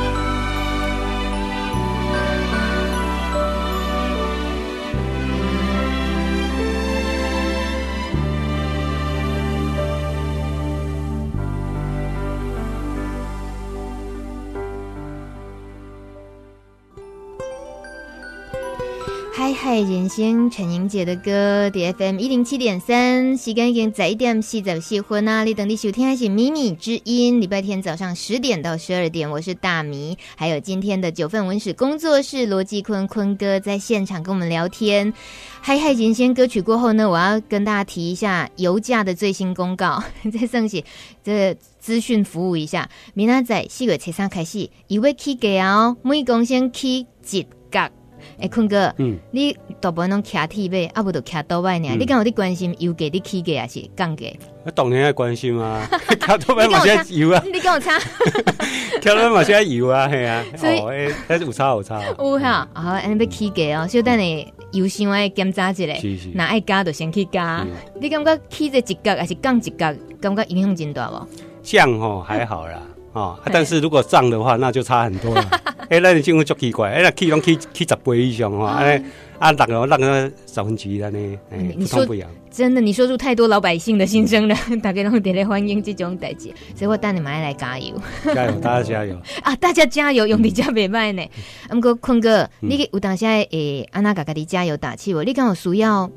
[SPEAKER 2] 嗨嗨人生，陈英杰的歌，DFM 一零七点三，时间已经十一点四十四分啊！你等你收听的是《米米之音》，礼拜天早上十点到十二点，我是大米，还有今天的九份文史工作室罗继坤坤哥在现场跟我们聊天。嗨嗨人生歌曲过后呢，我要跟大家提一下油价的最新公告，在上写这资讯服务一下。明仔载四月七三开始，一位起价哦，每公升起一角。哎，坤哥，嗯，你大部分拢骑铁呗，啊不都骑倒摆呢？你敢有伫关心油价的起价还是降价？
[SPEAKER 5] 啊当然爱关心啊，*laughs* 骑倒摆嘛先 *laughs* *laughs* 油啊，
[SPEAKER 2] 你跟我差，
[SPEAKER 5] 骑倒摆嘛先油啊，系啊，所以诶，还是有差有差。
[SPEAKER 2] 有哈，啊，安尼要起价哦，小等你油箱爱检查一下，那爱加就先去加。你感觉起这一角还是降一角，感觉影响真大无？
[SPEAKER 5] 降吼还好啦，啊，但是如果涨的话，那就差很多了。*laughs* 哎，那你就会足奇怪，哎，那起拢起起十倍以上哈，哎，啊，那个那个十分之一了呢，你说不一样，
[SPEAKER 2] 真的，你说出太多老百姓的心声了，*laughs* 大家拢特别欢迎这种代志，所以我带你们来加油，
[SPEAKER 5] 加油，大家加油 *laughs*
[SPEAKER 2] 啊！大家加油，用力加袂歹呢。不过坤哥，你有当下诶，安娜嘎嘎的加油打气，我你刚好需要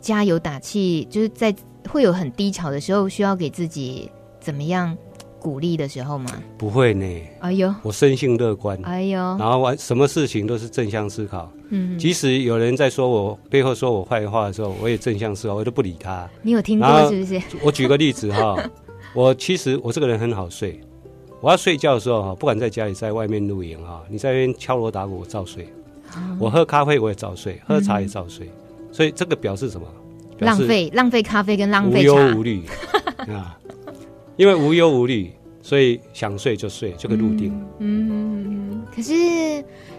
[SPEAKER 2] 加油打气，就是在会有很低潮的时候，需要给自己怎么样？鼓励的时候吗？
[SPEAKER 5] 不会呢。
[SPEAKER 2] 哎呦，
[SPEAKER 5] 我生性乐观。
[SPEAKER 2] 哎呦，
[SPEAKER 5] 然后完什么事情都是正向思考。嗯，即使有人在说我背后说我坏话的时候，我也正向思考，我都不理他。
[SPEAKER 2] 你有听过是不是？
[SPEAKER 5] 我举个例子哈，*laughs* 我其实我这个人很好睡。我要睡觉的时候哈，不管在家里在外面露营哈，你在那边敲锣打鼓我照睡。我喝咖啡我也照睡，喝茶也照睡。所以这个表示什么？
[SPEAKER 2] 浪费浪费咖啡跟浪费
[SPEAKER 5] 茶。无忧无虑 *laughs* 啊。因为无忧无虑，所以想睡就睡，就可以入定。
[SPEAKER 2] 嗯，可是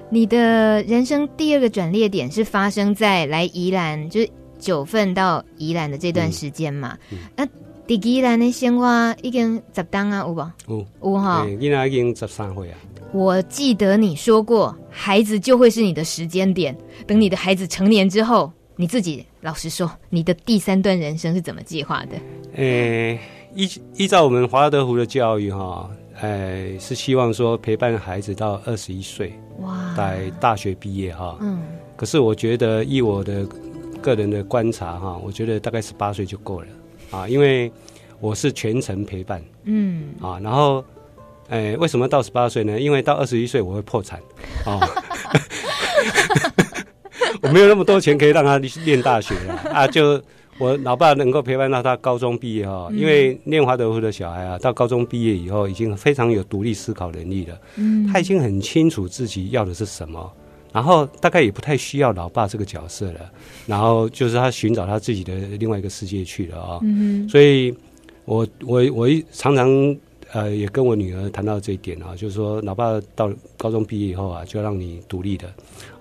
[SPEAKER 2] 你的人生第二个转捩点是发生在来宜兰，就是九份到宜兰的这段时间嘛？嗯嗯、那第宜兰的生活已经十当啊，有不？有有哈，
[SPEAKER 5] 应该已经十三岁啊。
[SPEAKER 2] 我记得你说过，孩子就会是你的时间点。等你的孩子成年之后，你自己老实说，你的第三段人生是怎么计划的？诶、
[SPEAKER 5] 欸。依依照我们华德福的教育，哈，哎，是希望说陪伴孩子到二十一岁，哇，在大学毕业，哈，嗯。可是我觉得，以我的个人的观察，哈，我觉得大概十八岁就够了，啊，因为我是全程陪伴，嗯，啊，然后，哎，为什么到十八岁呢？因为到二十一岁我会破产，啊，*laughs* *laughs* 我没有那么多钱可以让他去念大学了，啊，就。我老爸能够陪伴到他高中毕业哈，因为念华德福的小孩啊，到高中毕业以后已经非常有独立思考能力了。嗯，他已经很清楚自己要的是什么，然后大概也不太需要老爸这个角色了。然后就是他寻找他自己的另外一个世界去了啊。嗯，所以我我我一常常呃也跟我女儿谈到这一点啊，就是说，老爸到高中毕业以后啊，就要让你独立的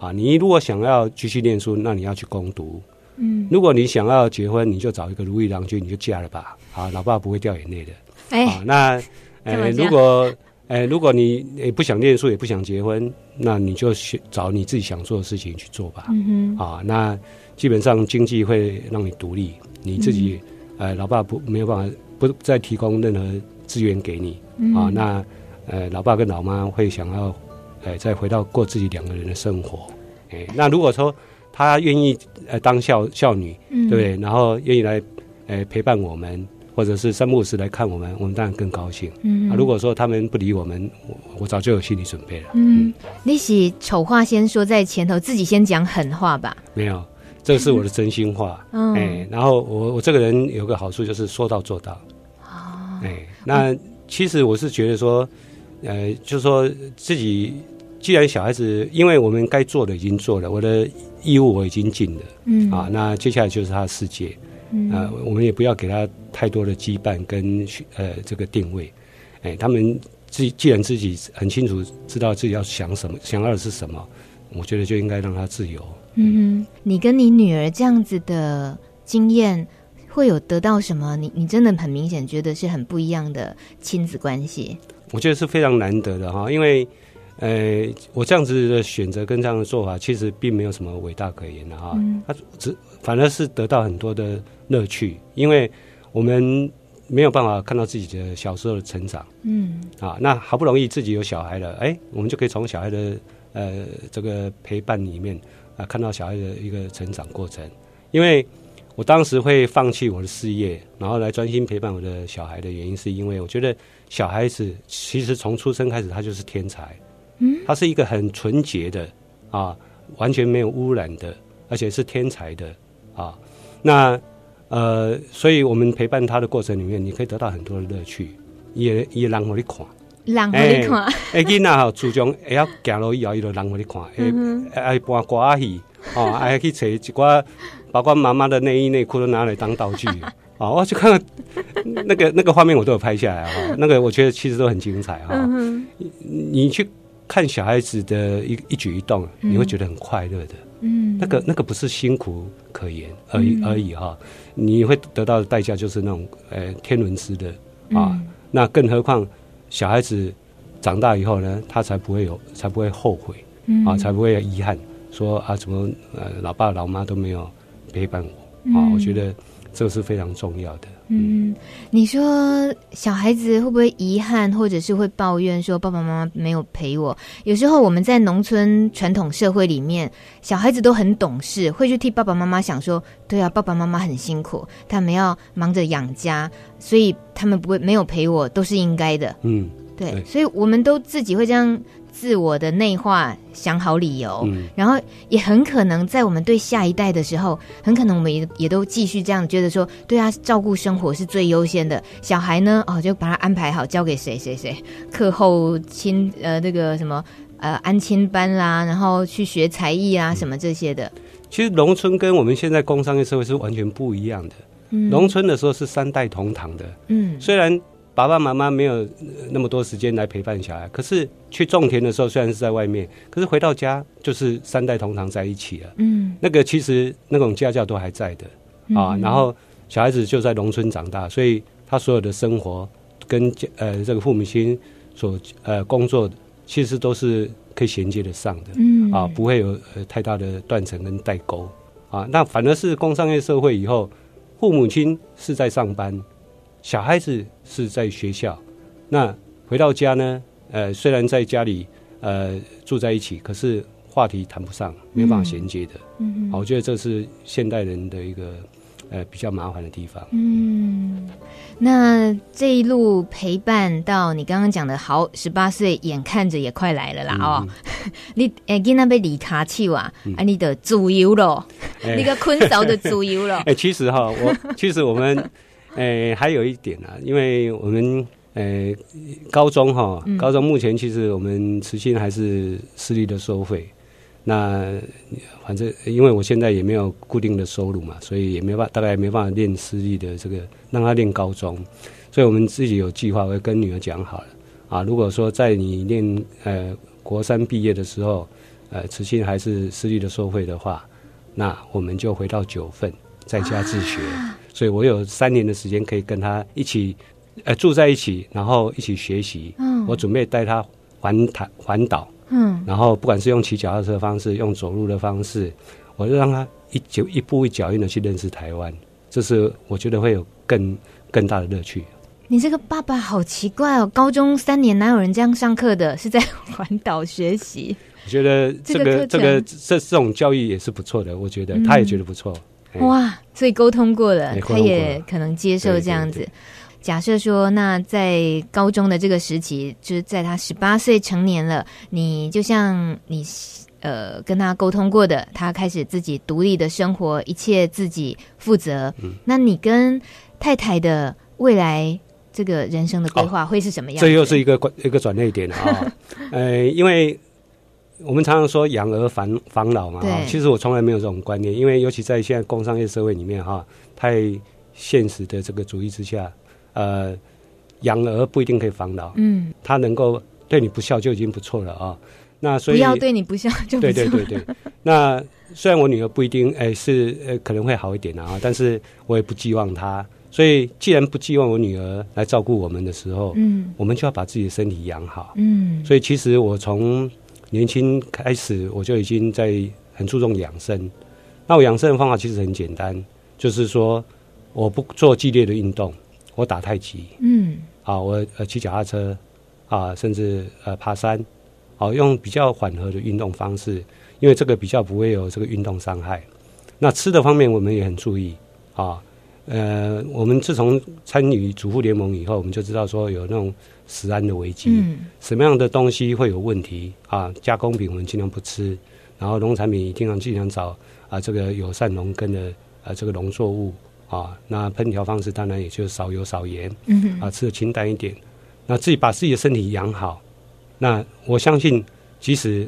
[SPEAKER 5] 啊。你如果想要继续念书，那你要去攻读。嗯，如果你想要结婚，你就找一个如意郎君，你就嫁了吧。啊，老爸不会掉眼泪的。哎、欸啊，那呃，如果呃，如果你也不想念书，也不想结婚，那你就去找你自己想做的事情去做吧。嗯哼，啊，那基本上经济会让你独立，你自己、嗯、呃，老爸不没有办法不再提供任何资源给你。嗯、啊，那呃，老爸跟老妈会想要呃再回到过自己两个人的生活。哎、欸，那如果说他愿意呃当孝孝女，嗯、对不对？然后愿意来呃陪伴我们。或者是三不五时来看我们，我们当然更高兴。嗯，啊，如果说他们不理我们，我我早就有心理准备了。嗯，嗯，
[SPEAKER 2] 你是丑话先说在前头，自己先讲狠话吧？
[SPEAKER 5] 没有，这是我的真心话。*laughs* 嗯，哎，然后我我这个人有个好处就是说到做到。哦，哎，那其实我是觉得说，呃，就是说自己既然小孩子，因为我们该做的已经做了，我的义务我已经尽了。嗯，啊，那接下来就是他的世界。嗯、啊，我们也不要给他太多的羁绊跟呃这个定位，哎，他们自既然自己很清楚知道自己要想什么，想要的是什么，我觉得就应该让他自由。
[SPEAKER 2] 嗯，你跟你女儿这样子的经验，会有得到什么？你你真的很明显觉得是很不一样的亲子关系。
[SPEAKER 5] 我觉得是非常难得的哈，因为呃，我这样子的选择跟这样的做法，其实并没有什么伟大可言的哈，他只反而是得到很多的。乐趣，因为我们没有办法看到自己的小时候的成长，嗯，啊，那好不容易自己有小孩了，哎，我们就可以从小孩的呃这个陪伴里面啊，看到小孩的一个成长过程。因为我当时会放弃我的事业，然后来专心陪伴我的小孩的原因，是因为我觉得小孩子其实从出生开始他就是天才，嗯，他是一个很纯洁的啊，完全没有污染的，而且是天才的啊，那。呃，所以我们陪伴他的过程里面，你可以得到很多的乐趣，也也让我你看，
[SPEAKER 2] 让我你看。
[SPEAKER 5] 哎，囡仔哈，注重会晓行路以后，伊就让我你看，哎哎，播歌仔戏，哦，还 *laughs* 去找一寡，包括妈妈的内衣内裤都拿来当道具，*laughs* 哦，我就看看那个那个画面，我都有拍下来哈，那个我觉得其实都很精彩哈。你去看小孩子的一一举一动，你会觉得很快乐的。嗯，那个那个不是辛苦可言而已而已哈，你会得到的代价就是那种呃天伦之乐啊。嗯、那更何况小孩子长大以后呢，他才不会有，才不会后悔，嗯、啊，才不会有遗憾，说啊怎么呃老爸老妈都没有陪伴我啊。我觉得这个是非常重要的。
[SPEAKER 2] 嗯，你说小孩子会不会遗憾，或者是会抱怨说爸爸妈妈没有陪我？有时候我们在农村传统社会里面，小孩子都很懂事，会去替爸爸妈妈想说，对啊，爸爸妈妈很辛苦，他们要忙着养家，所以他们不会没有陪我，都是应该的。嗯，对，对，所以我们都自己会这样。自我的内化，想好理由，嗯、然后也很可能在我们对下一代的时候，很可能我们也也都继续这样觉得说，对啊，照顾生活是最优先的。小孩呢，哦，就把他安排好，交给谁谁谁，*laughs* 课后亲呃那个什么呃安亲班啦，然后去学才艺啊什么这些的。嗯、
[SPEAKER 5] 其实农村跟我们现在工商业社会是完全不一样的。嗯、农村的时候是三代同堂的，嗯，虽然。爸爸妈妈没有那么多时间来陪伴小孩，可是去种田的时候虽然是在外面，可是回到家就是三代同堂在一起了。嗯，那个其实那种家教都还在的啊。嗯、然后小孩子就在农村长大，所以他所有的生活跟呃这个父母亲所呃工作，其实都是可以衔接得上的。嗯，啊，不会有呃太大的断层跟代沟啊。那反而是工商业社会以后，父母亲是在上班。小孩子是在学校，那回到家呢？呃，虽然在家里呃住在一起，可是话题谈不上，没有办法衔接的。嗯，好，我觉得这是现代人的一个呃比较麻烦的地方。
[SPEAKER 2] 嗯，那这一路陪伴到你刚刚讲的好，十八岁眼看着也快来了啦、嗯、哦。*laughs* 你哎，今那被离卡去哇？嗯、啊，你的主游了，欸、你个坤嫂的主游了。
[SPEAKER 5] 哎、*laughs* 欸，*laughs* 其实哈，我其实我们。诶、欸，还有一点啊，因为我们诶、欸、高中哈，高中目前其实我们慈心还是私立的收费。嗯、那反正因为我现在也没有固定的收入嘛，所以也没办法，大概也没办法练私立的这个让他练高中。所以我们自己有计划，会跟女儿讲好了啊。如果说在你念呃国三毕业的时候，呃，慈心还是私立的收费的话，那我们就回到九份在家自学。啊、所以我有三年的时间可以跟他一起呃住在一起，然后一起学习。嗯，我准备带他环台环岛。嗯，然后不管是用骑脚踏车的方式，用走路的方式，我就让他一脚一步一脚印的去认识台湾。这是我觉得会有更更大的乐趣。
[SPEAKER 2] 你这个爸爸好奇怪哦，高中三年哪有人这样上课的？是在环岛学习？
[SPEAKER 5] 我觉得这个这个这，这这种教育也是不错的，我觉得、嗯、他也觉得不错。
[SPEAKER 2] 哇，所以沟通过了，他也可能接受这样子。假设说，那在高中的这个时期，就是在他十八岁成年了，你就像你呃跟他沟通过的，他开始自己独立的生活，一切自己负责。嗯，那你跟太太的未来这个人生的规划会是什么样？
[SPEAKER 5] 这又是一个一个转捩点啊、哦！*laughs* 呃，因为我们常常说养儿防防老嘛，其实我从来没有这种观念，因为尤其在现在工商业社会里面哈，太现实的这个主义之下。呃，养儿不一定可以防老，嗯，他能够对你不孝就已经不错了啊。那所以
[SPEAKER 2] 不要对你不孝就不错。对对对对。
[SPEAKER 5] 那虽然我女儿不一定哎、欸、是呃可能会好一点啊，但是我也不寄望她。所以既然不寄望我女儿来照顾我们的时候，嗯，我们就要把自己的身体养好，嗯。所以其实我从年轻开始我就已经在很注重养生。那我养生的方法其实很简单，就是说我不做剧烈的运动。我打太极，嗯，啊，我呃骑脚踏车，啊，甚至呃爬山，好、啊、用比较缓和的运动方式，因为这个比较不会有这个运动伤害。那吃的方面我们也很注意，啊，呃，我们自从参与主妇联盟以后，我们就知道说有那种食安的危机，嗯，什么样的东西会有问题啊？加工品我们尽量不吃，然后农产品一定要尽量找啊这个友善农耕的啊这个农作物。啊，那烹调方式当然也就是少油少盐，嗯，啊，吃的清淡一点，那自己把自己的身体养好，那我相信，即使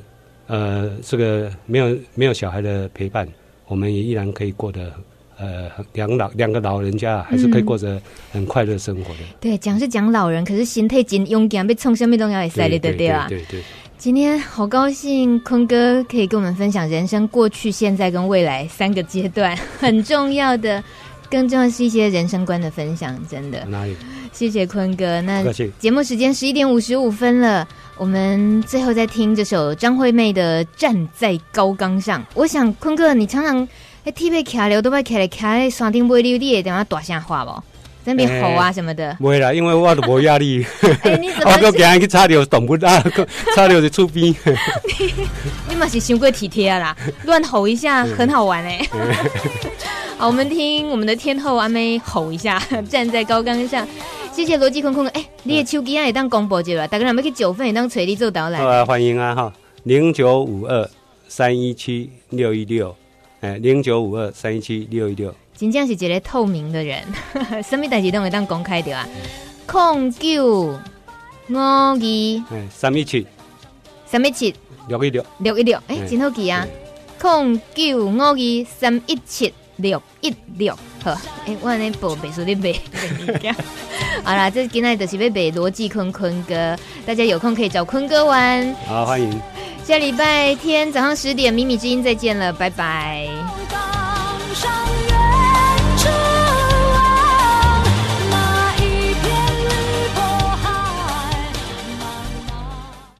[SPEAKER 5] 呃这个没有没有小孩的陪伴，我们也依然可以过得呃两老两个老人家还是可以过着很快乐生活的。嗯、
[SPEAKER 2] 对，讲是讲老人，可是心态真勇敢，被冲什么东西也塞的，对对啊。对对，对。今天好高兴，坤哥可以跟我们分享人生过去、现在跟未来三个阶段 *laughs* 很重要的。更重要是一些人生观的分享，真的。哪里？谢谢坤哥。那节目时间十一点五十五分了，我们最后再听这首张惠妹的《站在高岗上》。我想坤哥，你常常哎踢被卡了，都被卡来卡在山顶不溜你也等下大声话不？在那边吼啊什么的。不会啦，因为我都无压力。*laughs* 哎，你 *laughs* 怎么？我都给人去插着动不啊，*laughs* 插掉就出兵。你你嘛是太过体贴啦，乱吼一下很好玩哎。好，我们听我们的天后阿妹吼一下，站在高岗上。谢谢罗继坤坤。哎、欸，你的手机也当广播节了，大家有没有去九份也当垂你做导览？好啊，欢迎啊哈，零九五二三一七六一六，哎，零九五二三一七六一六。真正是一个透明的人，*laughs* 什么代志都会当公开的啊。空九五二，哎，三一七，三一七六一六，六一六，哎，真好记啊。空九五二三一七。六一六，好，哎、欸，我那宝贝说的背，*laughs* 好啦，这今天就是要背罗技坤坤哥，大家有空可以找坤哥玩。好，欢迎。下礼拜天早上十点，米米之音再见了，拜拜。